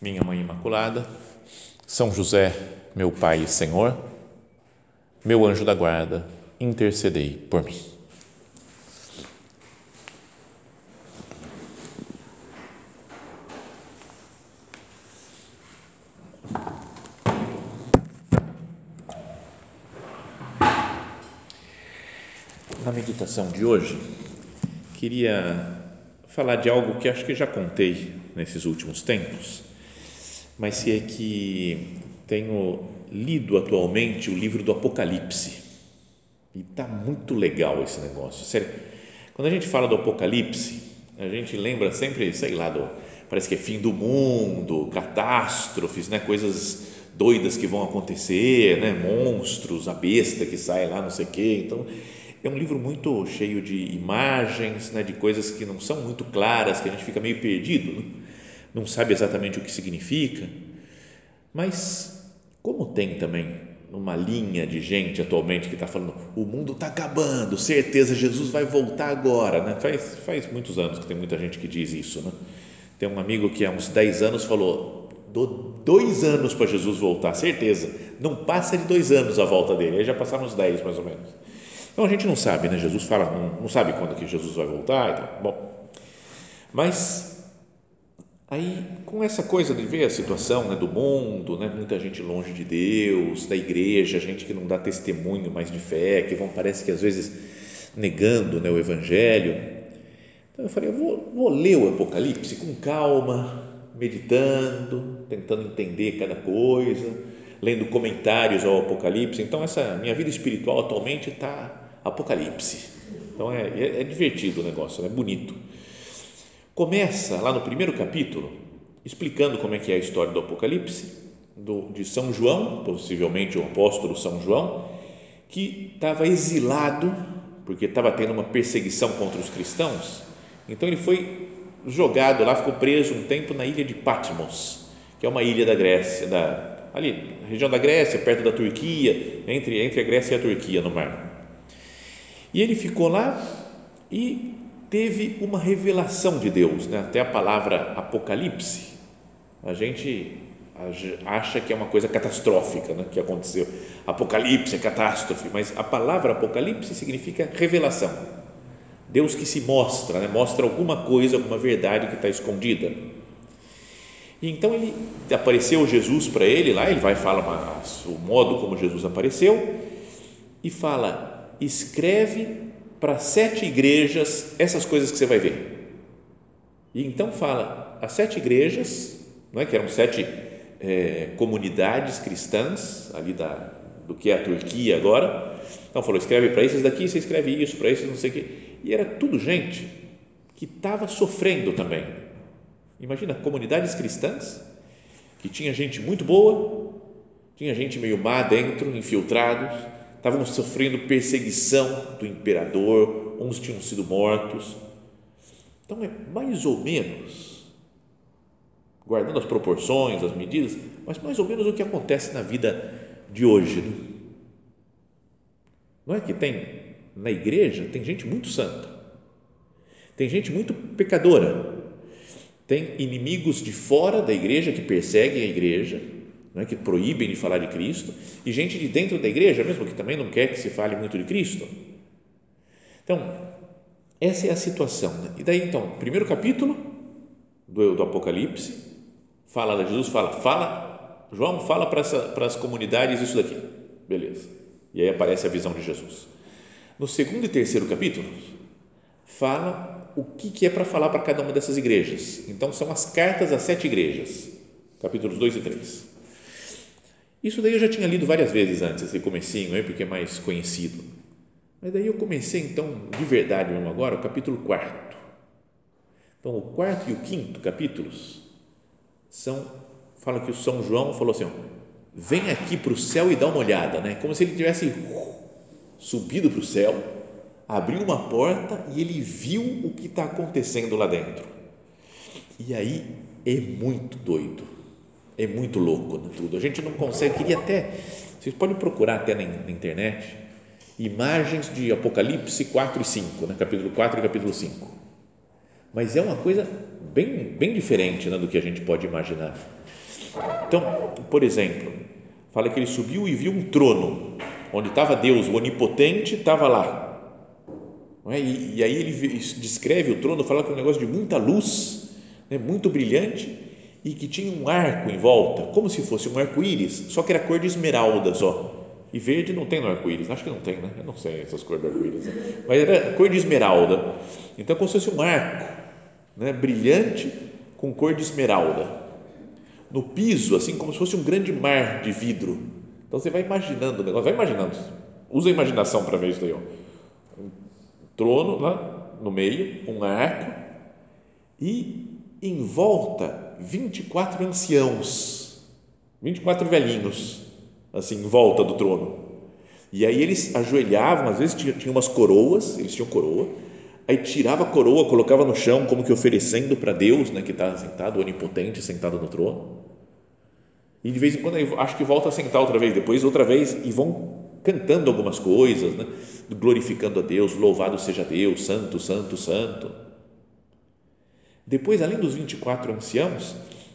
minha Mãe Imaculada, São José, meu Pai e Senhor, meu anjo da guarda, intercedei por mim. Na meditação de hoje, queria falar de algo que acho que já contei nesses últimos tempos mas se é que tenho lido atualmente o livro do Apocalipse e está muito legal esse negócio. Sério, quando a gente fala do Apocalipse, a gente lembra sempre, sei lá, do, parece que é fim do mundo, catástrofes, né, coisas doidas que vão acontecer, né, monstros, a besta que sai lá, não sei o quê. Então, é um livro muito cheio de imagens, né, de coisas que não são muito claras, que a gente fica meio perdido. Né? Não sabe exatamente o que significa, mas como tem também uma linha de gente atualmente que está falando o mundo está acabando, certeza Jesus vai voltar agora, né? faz, faz muitos anos que tem muita gente que diz isso, né? tem um amigo que há uns 10 anos falou, dou dois anos para Jesus voltar, certeza, não passa de dois anos a volta dele, aí já passaram uns 10 mais ou menos, então a gente não sabe, né? Jesus fala, não, não sabe quando que Jesus vai voltar, então, bom, mas Aí, com essa coisa de ver a situação né, do mundo, né, muita gente longe de Deus, da igreja, gente que não dá testemunho mais de fé, que vão, parece que às vezes negando né, o Evangelho. Então eu falei, eu vou, vou ler o Apocalipse com calma, meditando, tentando entender cada coisa, lendo comentários ao Apocalipse. Então, essa minha vida espiritual atualmente está Apocalipse. Então é, é, é divertido o negócio, é bonito começa lá no primeiro capítulo explicando como é que é a história do Apocalipse do, de São João, possivelmente o apóstolo São João, que estava exilado porque estava tendo uma perseguição contra os cristãos. Então ele foi jogado lá, ficou preso um tempo na ilha de Patmos, que é uma ilha da Grécia, da, ali, região da Grécia, perto da Turquia, entre, entre a Grécia e a Turquia, no mar. E ele ficou lá e teve uma revelação de Deus, né? até a palavra Apocalipse, a gente acha que é uma coisa catastrófica né? que aconteceu. Apocalipse é catástrofe, mas a palavra Apocalipse significa revelação. Deus que se mostra, né? mostra alguma coisa, alguma verdade que está escondida. E então ele apareceu Jesus para ele lá, ele vai falar o modo como Jesus apareceu e fala: escreve para sete igrejas essas coisas que você vai ver. E então fala, as sete igrejas, não é, que eram sete é, comunidades cristãs, ali da, do que é a Turquia agora, então falou, escreve para esses daqui, você escreve isso, para esses não sei o quê, e era tudo gente que estava sofrendo também. Imagina, comunidades cristãs, que tinha gente muito boa, tinha gente meio má dentro, infiltrados, estavam sofrendo perseguição do imperador, uns tinham sido mortos. Então é mais ou menos, guardando as proporções, as medidas, mas mais ou menos o que acontece na vida de hoje. Né? Não é que tem na igreja tem gente muito santa, tem gente muito pecadora, tem inimigos de fora da igreja que perseguem a igreja né, que proíbem de falar de Cristo, e gente de dentro da igreja mesmo que também não quer que se fale muito de Cristo. Então, essa é a situação. Né? E daí, então, primeiro capítulo do, do Apocalipse, fala, Jesus fala, fala, João fala para, essa, para as comunidades isso daqui, beleza. E aí aparece a visão de Jesus. No segundo e terceiro capítulo, fala o que, que é para falar para cada uma dessas igrejas. Então, são as cartas às sete igrejas, capítulos 2 e 3. Isso daí eu já tinha lido várias vezes antes, esse comecinho aí, porque é mais conhecido. Mas daí eu comecei então, de verdade mesmo agora, o capítulo 4. Então, o quarto e o quinto capítulos são fala que o São João falou assim: ó, vem aqui para o céu e dá uma olhada, né? Como se ele tivesse subido para o céu, abriu uma porta e ele viu o que está acontecendo lá dentro. E aí é muito doido, é muito louco né, tudo. A gente não consegue, queria até, vocês podem procurar até na, na internet, imagens de Apocalipse 4 e 5, né? capítulo 4 e capítulo 5. Mas é uma coisa bem, bem diferente né, do que a gente pode imaginar. Então, por exemplo, fala que ele subiu e viu um trono, onde estava Deus, o onipotente, estava lá. É? E, e, aí ele descreve o trono, fala que é um negócio de muita luz, né, muito brilhante, e que tinha um arco em volta, como se fosse um arco-íris, só que era cor de esmeralda só. E verde não tem no arco-íris, acho que não tem, né? Eu não sei essas cores do arco-íris, né? mas era cor de esmeralda. Então, como se fosse um arco né, brilhante com cor de esmeralda no piso, assim como se fosse um grande mar de vidro. Então você vai imaginando o negócio, vai imaginando, usa a imaginação para ver isso aí. Ó. Um trono lá no meio, um arco e em volta 24 anciãos, 24 velhinhos, assim, em volta do trono. E aí eles ajoelhavam, às vezes tinham, umas coroas, eles tinham coroa, aí tirava a coroa, colocava no chão, como que oferecendo para Deus, né, que está sentado, onipotente, sentado no trono. E de vez em quando acho que volta a sentar outra vez, depois outra vez e vão cantando algumas coisas, né? glorificando a Deus, louvado seja Deus, santo, santo, santo. Depois, além dos 24 anciãos,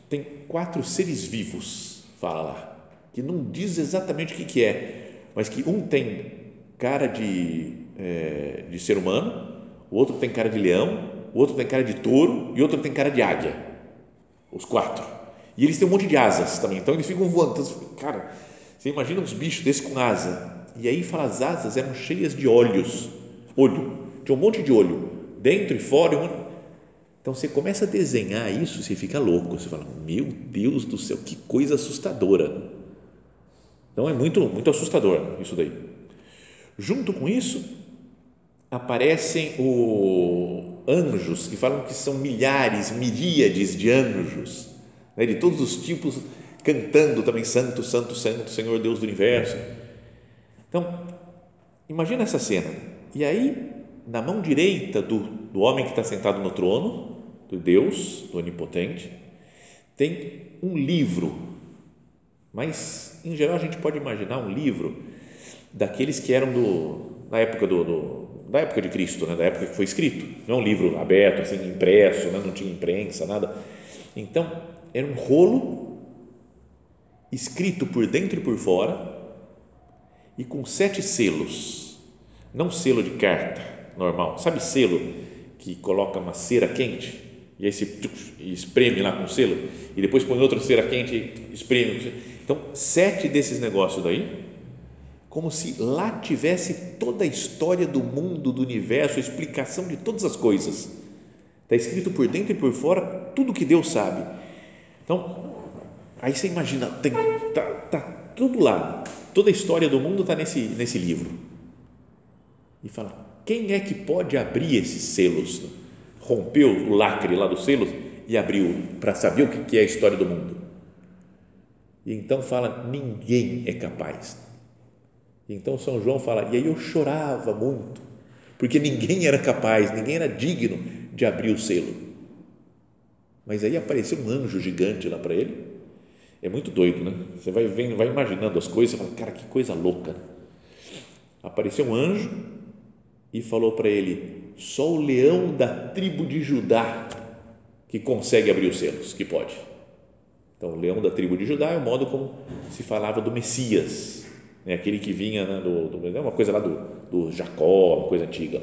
tem quatro seres vivos, fala lá, que não diz exatamente o que, que é, mas que um tem cara de, é, de ser humano, o outro tem cara de leão, o outro tem cara de touro e o outro tem cara de águia. Os quatro. E eles têm um monte de asas também, então eles ficam voando. Então, cara, você imagina uns bichos desses com asa. E aí fala, as asas eram cheias de olhos, olho, tinha um monte de olho, dentro e fora. Um... Então você começa a desenhar isso, você fica louco. Você fala, meu Deus do céu, que coisa assustadora. Então é muito, muito assustador isso daí. Junto com isso, aparecem os anjos, que falam que são milhares, miríades de anjos né, de todos os tipos, cantando também Santo, Santo, Santo, Senhor Deus do Universo. Então, imagina essa cena. E aí, na mão direita do, do homem que está sentado no trono, do Deus, do Onipotente, tem um livro. Mas, em geral, a gente pode imaginar um livro daqueles que eram do, na época do, do da época de Cristo, né? da época que foi escrito. Não é um livro aberto, assim, impresso, né? não tinha imprensa, nada. Então, era um rolo escrito por dentro e por fora e com sete selos, não selo de carta normal, sabe selo que coloca uma cera quente e aí se espreme lá com selo e depois põe outra cera quente espreme. Então, sete desses negócios daí, como se lá tivesse toda a história do mundo, do universo, a explicação de todas as coisas. Está escrito por dentro e por fora tudo que Deus sabe então, aí você imagina, tem, tá, tá tudo lá, toda a história do mundo está nesse, nesse livro. E fala, quem é que pode abrir esses selos? Rompeu o lacre lá dos selos e abriu para saber o que é a história do mundo. E então fala, ninguém é capaz. Então São João fala, e aí eu chorava muito, porque ninguém era capaz, ninguém era digno de abrir o selo. Mas aí apareceu um anjo gigante lá para ele. É muito doido, né? Você vai vendo, vai imaginando as coisas, fala, cara, que coisa louca. Apareceu um anjo e falou para ele: só o leão da tribo de Judá que consegue abrir os selos, que pode. Então, o leão da tribo de Judá é o modo como se falava do Messias, né? aquele que vinha né, do, do, é uma coisa lá do, do Jacó, uma coisa antiga.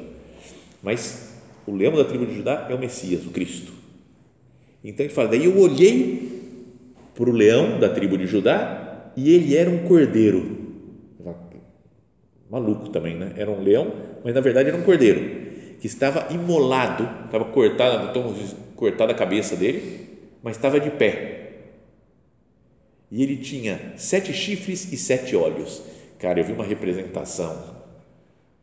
Mas o leão da tribo de Judá é o Messias, o Cristo. Então ele fala: daí eu olhei para o leão da tribo de Judá e ele era um cordeiro. Maluco também, né? Era um leão, mas na verdade era um cordeiro que estava imolado, estava cortada, cortada a cabeça dele, mas estava de pé. E ele tinha sete chifres e sete olhos. Cara, eu vi uma representação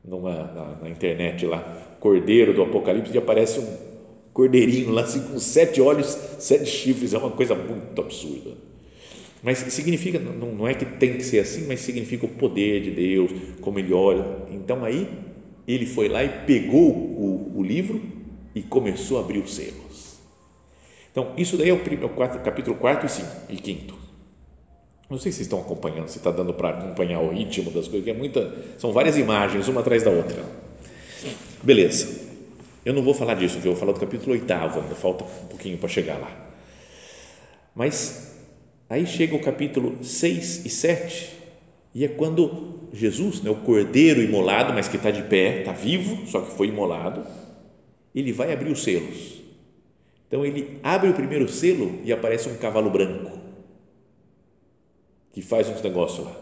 numa, na, na internet lá, cordeiro do Apocalipse, e aparece um cordeirinho lá assim com sete olhos, sete chifres, é uma coisa muito absurda. Mas significa, não, não é que tem que ser assim, mas significa o poder de Deus, como ele olha. Então aí ele foi lá e pegou o, o livro e começou a abrir os selos. Então, isso daí é o, primeiro, o capítulo 4 e 5 e 5. Não sei se vocês estão acompanhando, se está dando para acompanhar o ritmo das coisas, que é muita, são várias imagens, uma atrás da outra. Beleza. Eu não vou falar disso, eu vou falar do capítulo 8, ainda falta um pouquinho para chegar lá. Mas aí chega o capítulo 6 e 7, e é quando Jesus, né, o cordeiro imolado, mas que está de pé, está vivo, só que foi imolado, ele vai abrir os selos. Então ele abre o primeiro selo e aparece um cavalo branco que faz uns negócios lá.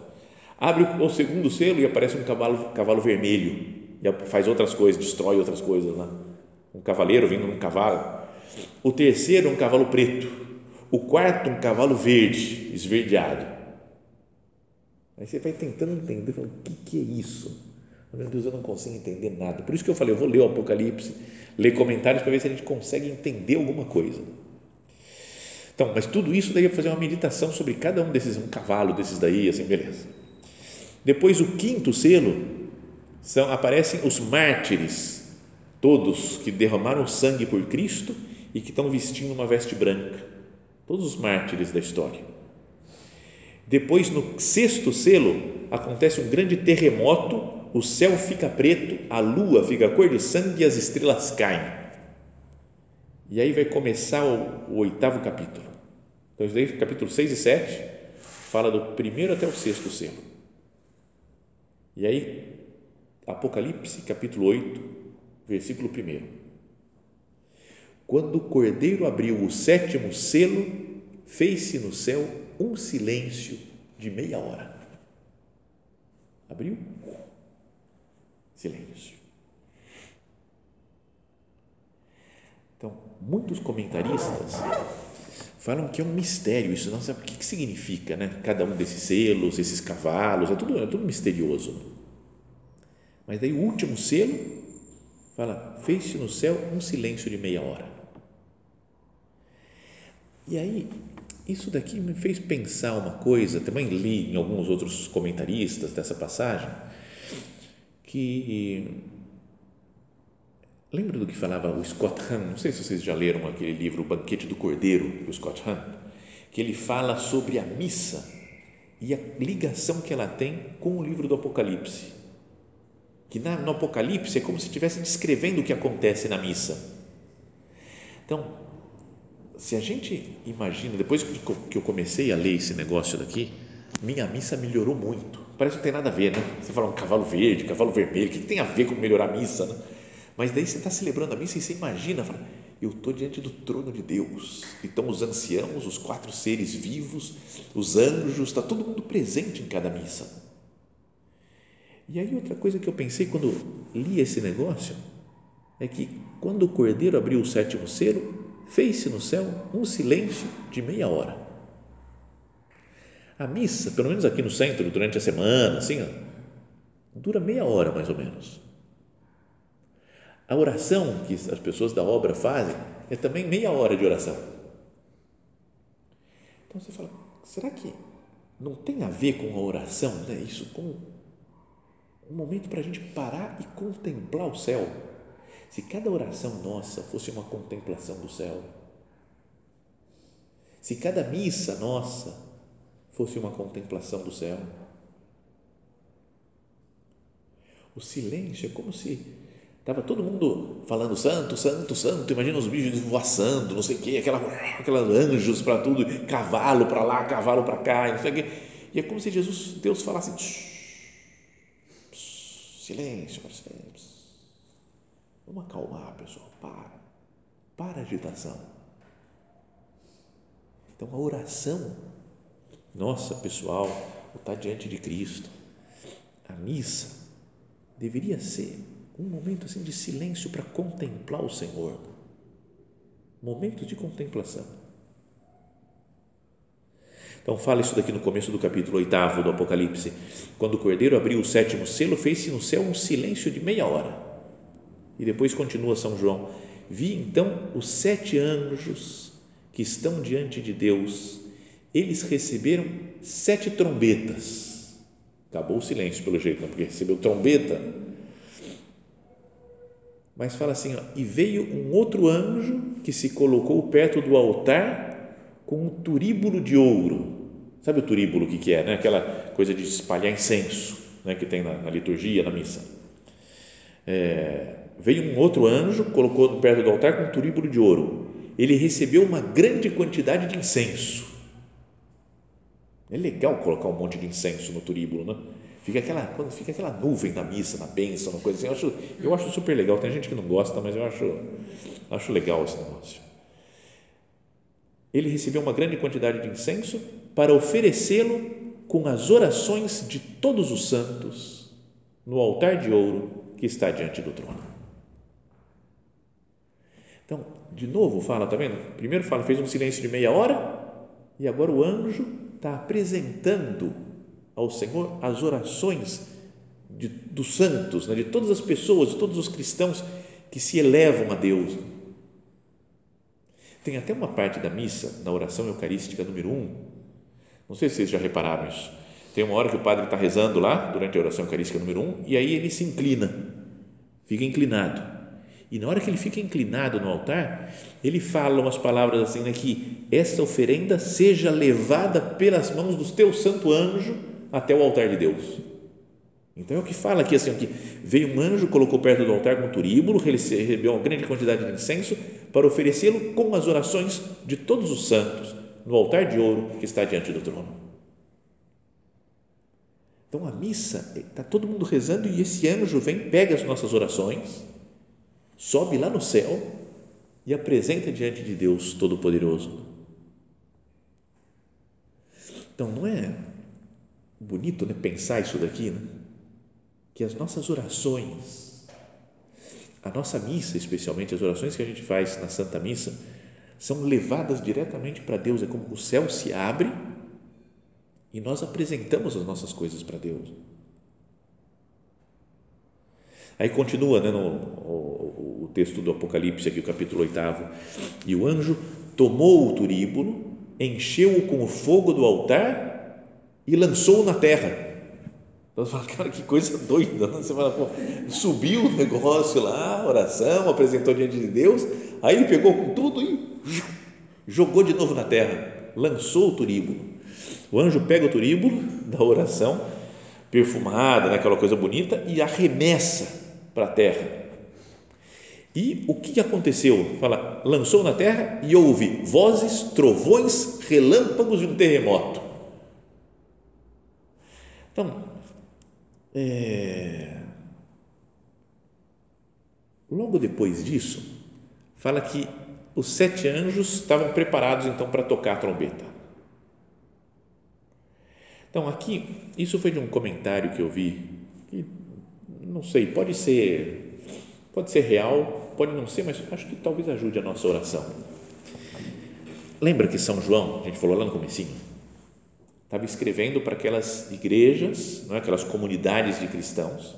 Abre o segundo selo e aparece um cavalo, cavalo vermelho e faz outras coisas, destrói outras coisas lá. Um cavaleiro vindo num cavalo. O terceiro, um cavalo preto. O quarto, um cavalo verde, esverdeado. Aí você vai tentando entender, falando, o que, que é isso? Meu Deus, eu não consigo entender nada. Por isso que eu falei, eu vou ler o Apocalipse, ler comentários para ver se a gente consegue entender alguma coisa. Então, mas tudo isso daí é fazer uma meditação sobre cada um desses, um cavalo desses daí, assim, beleza. Depois o quinto selo são aparecem os mártires, todos que derramaram sangue por Cristo e que estão vestindo uma veste branca. Todos os mártires da história. Depois, no sexto selo, acontece um grande terremoto o céu fica preto, a lua fica cor de sangue e as estrelas caem. E aí vai começar o, o oitavo capítulo. Então, isso daí, capítulo 6 e 7, fala do primeiro até o sexto selo. E aí, Apocalipse, capítulo 8, versículo 1. Quando o cordeiro abriu o sétimo selo, fez-se no céu um silêncio de meia hora. Abriu, silêncio. Então, muitos comentaristas falam que é um mistério isso, não sabe o que, significa, né? Cada um desses selos, esses cavalos, é tudo, é tudo misterioso. Mas daí o último selo fala: fez-se no céu um silêncio de meia hora. E aí, isso daqui me fez pensar uma coisa, também li em alguns outros comentaristas dessa passagem, que lembra do que falava o Scott Hahn, não sei se vocês já leram aquele livro O Banquete do Cordeiro, do Scott Hahn, que ele fala sobre a missa e a ligação que ela tem com o livro do Apocalipse. Que na, no Apocalipse é como se estivesse descrevendo o que acontece na missa. Então, se a gente imagina, depois que eu comecei a ler esse negócio daqui, minha missa melhorou muito Parece que não tem nada a ver, né? Você fala um cavalo verde, cavalo vermelho, o que, tem a ver com melhorar a missa, né? Mas daí você está celebrando a missa e você imagina, fala, eu estou diante do trono de Deus, e estão os anciãos, os quatro seres vivos, os anjos, está todo mundo presente em cada missa. E aí outra coisa que eu pensei quando li esse negócio é que quando o cordeiro abriu o sétimo selo, fez-se no céu um silêncio de meia hora. A missa, pelo menos aqui no centro, durante a semana, assim, dura meia hora mais ou menos. A oração que as pessoas da obra fazem é também meia hora de oração. Então você fala, será que não tem a ver com a oração, né? Isso com um momento para a gente parar e contemplar o céu. Se cada oração nossa fosse uma contemplação do céu, se cada missa nossa fosse uma contemplação do céu. O silêncio é como se estava todo mundo falando santo, santo, santo. Imagina os bichos voaçando, não sei o quê, aquela, aquela anjos para tudo, cavalo para lá, cavalo para cá, não sei o quê. E é como se Jesus, Deus falasse: silêncio, vamos acalmar, pessoal, para, para a agitação. Então a oração nossa, pessoal, está diante de Cristo. A missa deveria ser um momento assim de silêncio para contemplar o Senhor. Momento de contemplação. Então, fala isso daqui no começo do capítulo 8 do Apocalipse. Quando o cordeiro abriu o sétimo selo, fez-se no céu um silêncio de meia hora. E depois continua São João: Vi então os sete anjos que estão diante de Deus eles receberam sete trombetas. Acabou o silêncio, pelo jeito, não? porque recebeu trombeta. Mas fala assim: ó, e veio um outro anjo que se colocou perto do altar com um turíbulo de ouro. Sabe o turíbulo o que, que é? Né? Aquela coisa de espalhar incenso né? que tem na, na liturgia, na missa. É, veio um outro anjo, colocou perto do altar com um turíbulo de ouro. Ele recebeu uma grande quantidade de incenso. É legal colocar um monte de incenso no turíbulo, né? Fica aquela, quando fica aquela nuvem na missa, na bênção, uma coisa assim. Eu acho, eu acho super legal. Tem gente que não gosta, mas eu acho, acho legal esse negócio. Ele recebeu uma grande quantidade de incenso para oferecê-lo com as orações de todos os santos no altar de ouro que está diante do trono. Então, de novo fala, tá vendo? Primeiro fala, fez um silêncio de meia hora e agora o anjo está apresentando ao Senhor as orações de, dos santos, né? de todas as pessoas, de todos os cristãos que se elevam a Deus. Tem até uma parte da missa, na oração eucarística número 1, um, não sei se vocês já repararam isso, tem uma hora que o padre está rezando lá, durante a oração eucarística número 1, um, e aí ele se inclina, fica inclinado e na hora que ele fica inclinado no altar, ele fala umas palavras assim, né, que essa oferenda seja levada pelas mãos do teu santo anjo até o altar de Deus. Então é o que fala aqui assim, que veio um anjo, colocou perto do altar com um turíbulo, recebeu uma grande quantidade de incenso para oferecê-lo com as orações de todos os santos no altar de ouro que está diante do trono. Então a missa, está todo mundo rezando e esse anjo vem, pega as nossas orações sobe lá no céu e apresenta diante de Deus Todo-Poderoso. Então, não é bonito né, pensar isso daqui? Né? Que as nossas orações, a nossa missa, especialmente as orações que a gente faz na Santa Missa, são levadas diretamente para Deus. É como o céu se abre e nós apresentamos as nossas coisas para Deus. Aí continua né, no, o, o, texto do Apocalipse, aqui, o capítulo 8. E o anjo tomou o turíbulo, encheu-o com o fogo do altar e lançou-o na terra. Então você fala, cara, que coisa doida. Né? Você fala, pô, subiu o negócio lá, oração, apresentou diante de Deus, aí ele pegou com tudo e jogou de novo na terra, lançou o turíbulo. O anjo pega o turíbulo da oração, perfumada, né, aquela coisa bonita, e arremessa para a terra. E o que aconteceu? Fala, lançou na terra e houve vozes, trovões, relâmpagos e um terremoto. Então, é, logo depois disso, fala que os sete anjos estavam preparados então para tocar a trombeta. Então, aqui, isso foi de um comentário que eu vi, que não sei, pode ser, pode ser real, pode não ser, mas acho que talvez ajude a nossa oração. Lembra que São João, a gente falou lá no comecinho, estava escrevendo para aquelas igrejas, não é? aquelas comunidades de cristãos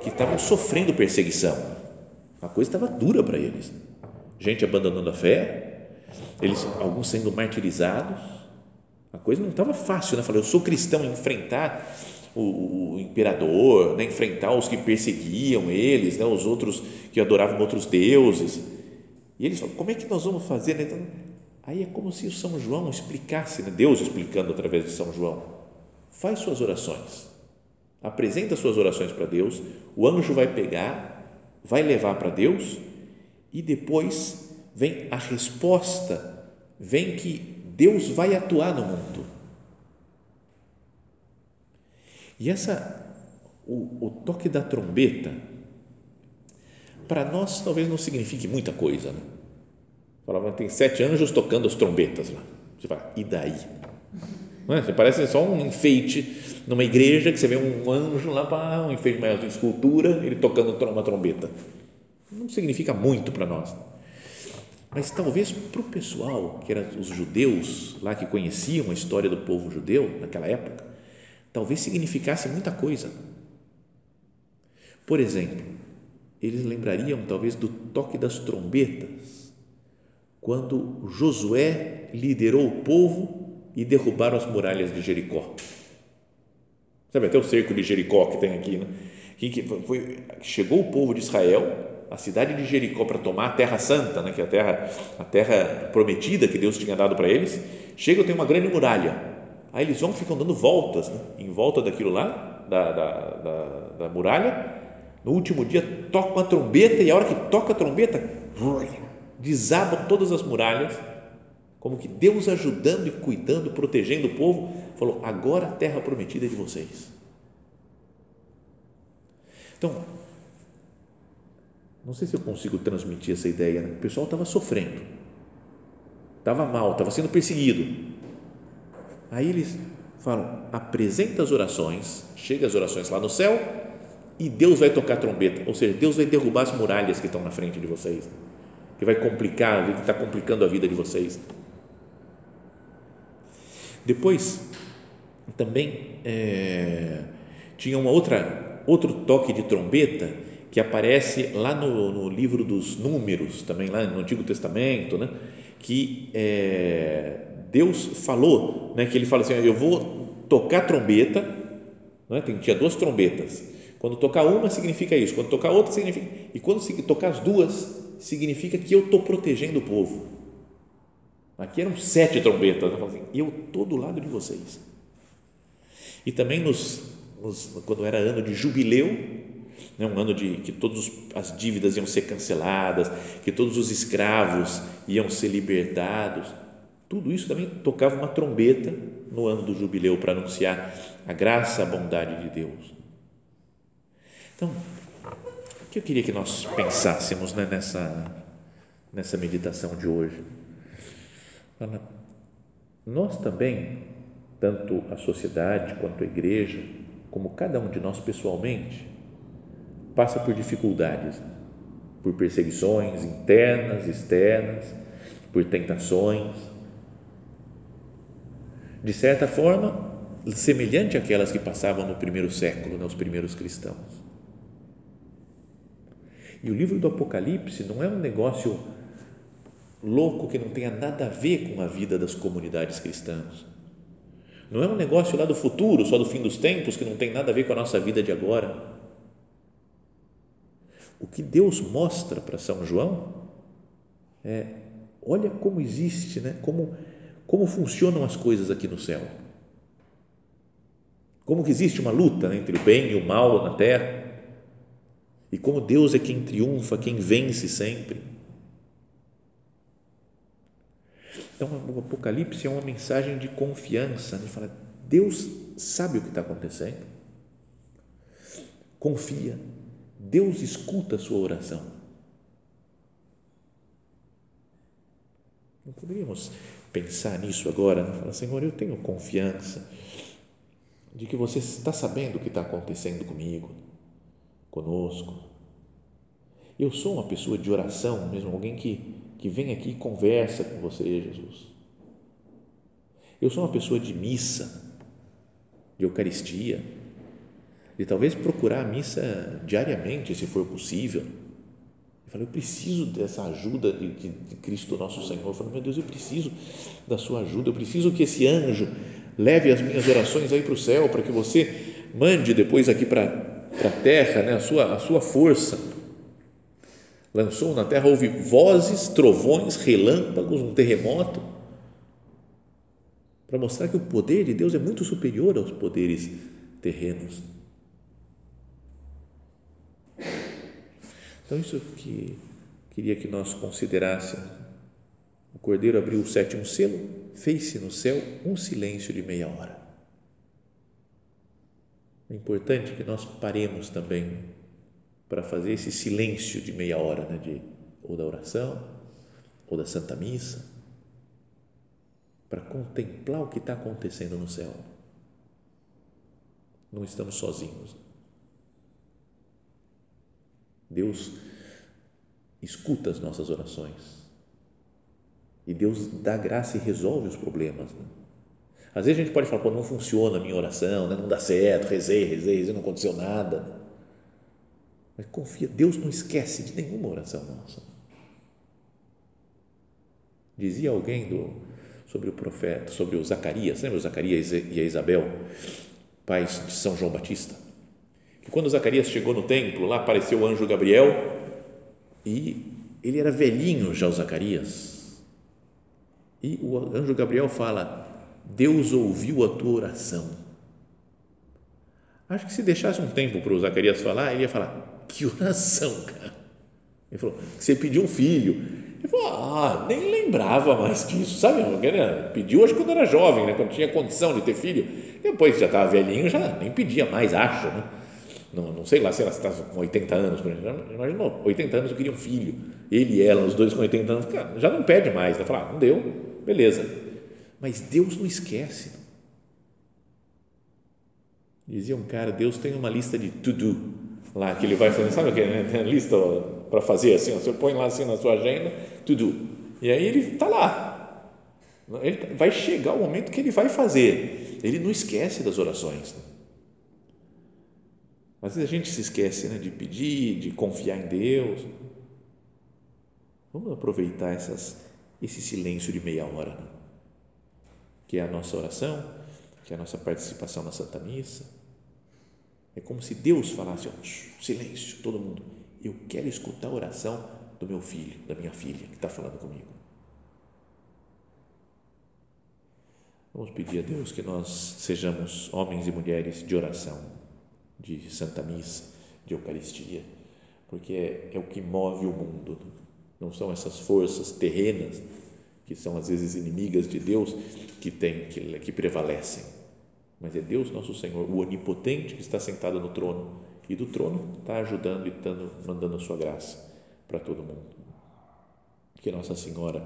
que estavam sofrendo perseguição. A coisa estava dura para eles. Gente abandonando a fé, eles alguns sendo martirizados. A coisa não estava fácil, né? Falei, eu sou cristão, enfrentar o, o imperador, né, enfrentar os que perseguiam eles, né, os outros que adoravam outros deuses. E eles falam, como é que nós vamos fazer? Né? Então, aí é como se o São João explicasse, né? Deus explicando através de São João. Faz suas orações, apresenta suas orações para Deus, o anjo vai pegar, vai levar para Deus e depois vem a resposta, vem que Deus vai atuar no mundo. E essa, o, o toque da trombeta, para nós talvez não signifique muita coisa. Né? Falava, tem sete anjos tocando as trombetas lá. Você fala, e daí? Não é? Você parece só um enfeite numa igreja que você vê um anjo lá, um enfeite maior de escultura, ele tocando uma trombeta. Não significa muito para nós. Mas talvez para o pessoal, que eram os judeus lá que conheciam a história do povo judeu naquela época, talvez significasse muita coisa. Por exemplo, eles lembrariam talvez do toque das trombetas, quando Josué liderou o povo e derrubaram as muralhas de Jericó. Sabe até o cerco de Jericó que tem aqui, né? Que foi, chegou o povo de Israel, a cidade de Jericó para tomar a terra santa, né, que é a terra, a terra prometida que Deus tinha dado para eles. Chega, tem uma grande muralha. Aí eles vão ficam dando voltas né, em volta daquilo lá, da, da, da, da muralha. No último dia toca uma trombeta e a hora que toca a trombeta desabam todas as muralhas como que Deus ajudando e cuidando, protegendo o povo, falou: agora a terra prometida é de vocês. Então, não sei se eu consigo transmitir essa ideia. Né? O pessoal estava sofrendo, estava mal, estava sendo perseguido. Aí eles falam: apresenta as orações, chega as orações lá no céu e Deus vai tocar a trombeta, ou seja, Deus vai derrubar as muralhas que estão na frente de vocês, que vai complicar, que está complicando a vida de vocês. Depois, também é, tinha uma outra, outro toque de trombeta que aparece lá no, no, livro dos Números, também lá no Antigo Testamento, né? que é, Deus falou, né? que ele fala assim, eu vou tocar trombeta, né? Tem, tinha duas trombetas, quando tocar uma significa isso, quando tocar outra significa, e quando tocar as duas, significa que eu estou protegendo o povo, Aqui eram sete trombetas. Assim, eu estou do lado de vocês. E também nos, nos, quando era ano de jubileu, né, um ano de que todas as dívidas iam ser canceladas, que todos os escravos iam ser libertados, tudo isso também tocava uma trombeta no ano do jubileu para anunciar a graça, a bondade de Deus. Então, o que eu queria que nós pensássemos né, nessa, nessa meditação de hoje? Nós também, tanto a sociedade quanto a igreja, como cada um de nós pessoalmente, passa por dificuldades, por perseguições internas, externas, por tentações. De certa forma, semelhante àquelas que passavam no primeiro século, nos primeiros cristãos. E o livro do Apocalipse não é um negócio louco que não tenha nada a ver com a vida das comunidades cristãs. Não é um negócio lá do futuro, só do fim dos tempos, que não tem nada a ver com a nossa vida de agora. O que Deus mostra para São João é: olha como existe, né? como, como funcionam as coisas aqui no céu. Como que existe uma luta entre o bem e o mal na terra. E como Deus é quem triunfa, quem vence sempre Então, o Apocalipse é uma mensagem de confiança. Ele fala: Deus sabe o que está acontecendo. Confia. Deus escuta a sua oração. Não poderíamos pensar nisso agora? Né? Falar, Senhor, eu tenho confiança de que você está sabendo o que está acontecendo comigo, conosco. Eu sou uma pessoa de oração mesmo, alguém que que vem aqui e conversa com você, Jesus. Eu sou uma pessoa de missa, de Eucaristia, de talvez procurar a missa diariamente, se for possível. Eu falei, eu preciso dessa ajuda de, de, de Cristo nosso Senhor. Eu falei, meu Deus, eu preciso da sua ajuda, eu preciso que esse anjo leve as minhas orações aí para o céu, para que você mande depois aqui para a terra né, a, sua, a sua força lançou na terra, houve vozes, trovões, relâmpagos, um terremoto, para mostrar que o poder de Deus é muito superior aos poderes terrenos. Então, isso que queria que nós considerássemos. O cordeiro abriu o sétimo selo, fez-se no céu um silêncio de meia hora. É importante que nós paremos também para fazer esse silêncio de meia hora, né, de, ou da oração, ou da Santa Missa, para contemplar o que está acontecendo no céu. Não estamos sozinhos. Deus escuta as nossas orações. E Deus dá graça e resolve os problemas. Né? Às vezes a gente pode falar, pô, não funciona a minha oração, né? não dá certo, rezei, rezei, rezei, não aconteceu nada. Mas confia, Deus não esquece de nenhuma oração nossa. Dizia alguém do, sobre o profeta, sobre o Zacarias, lembra o Zacarias e a Isabel, pais de São João Batista? Que quando Zacarias chegou no templo, lá apareceu o anjo Gabriel e ele era velhinho já, o Zacarias. E o anjo Gabriel fala: Deus ouviu a tua oração. Acho que se deixasse um tempo para o Zacarias falar, ele ia falar: Que oração, cara. Ele falou: Você pediu um filho. Ele falou: Ah, nem lembrava mais disso, sabe? Pediu, acho que quando era jovem, né? quando tinha condição de ter filho. Depois já estava velhinho, já nem pedia mais, acho, né? Não, não sei lá se ela estava com 80 anos, por exemplo, imaginou, 80 anos eu queria um filho, ele e ela, os dois com 80 anos, já não pede mais, né? Fala, ah, não deu, beleza, mas Deus não esquece. Dizia um cara, Deus tem uma lista de to-do lá, que ele vai fazendo, sabe o que é? Tem a lista para fazer assim, você põe lá assim na sua agenda, to-do, e aí ele está lá, ele vai chegar o momento que ele vai fazer, ele não esquece das orações, às vezes a gente se esquece né, de pedir, de confiar em Deus. Vamos aproveitar essas, esse silêncio de meia hora, né? que é a nossa oração, que é a nossa participação na Santa Missa. É como se Deus falasse: ó, silêncio, todo mundo. Eu quero escutar a oração do meu filho, da minha filha que está falando comigo. Vamos pedir a Deus que nós sejamos homens e mulheres de oração de Santa Missa, de Eucaristia, porque é, é o que move o mundo. Não são essas forças terrenas que são às vezes inimigas de Deus que tem que, que prevalecem, mas é Deus nosso Senhor, o onipotente que está sentado no trono e do trono está ajudando e dando, mandando a sua graça para todo mundo. Que Nossa Senhora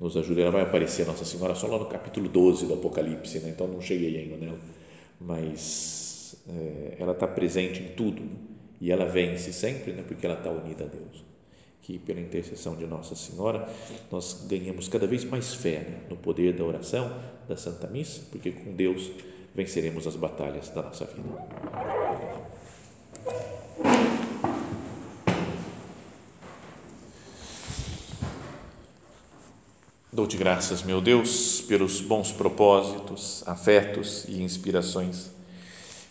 nos ajude. Ela vai aparecer Nossa Senhora só lá no capítulo 12 do Apocalipse, né? então não cheguei ainda nela, mas é, ela está presente em tudo e ela vence sempre, né, porque ela está unida a Deus. Que pela intercessão de Nossa Senhora nós ganhamos cada vez mais fé né, no poder da oração, da Santa Missa, porque com Deus venceremos as batalhas da nossa vida. Dou-te graças, meu Deus, pelos bons propósitos, afetos e inspirações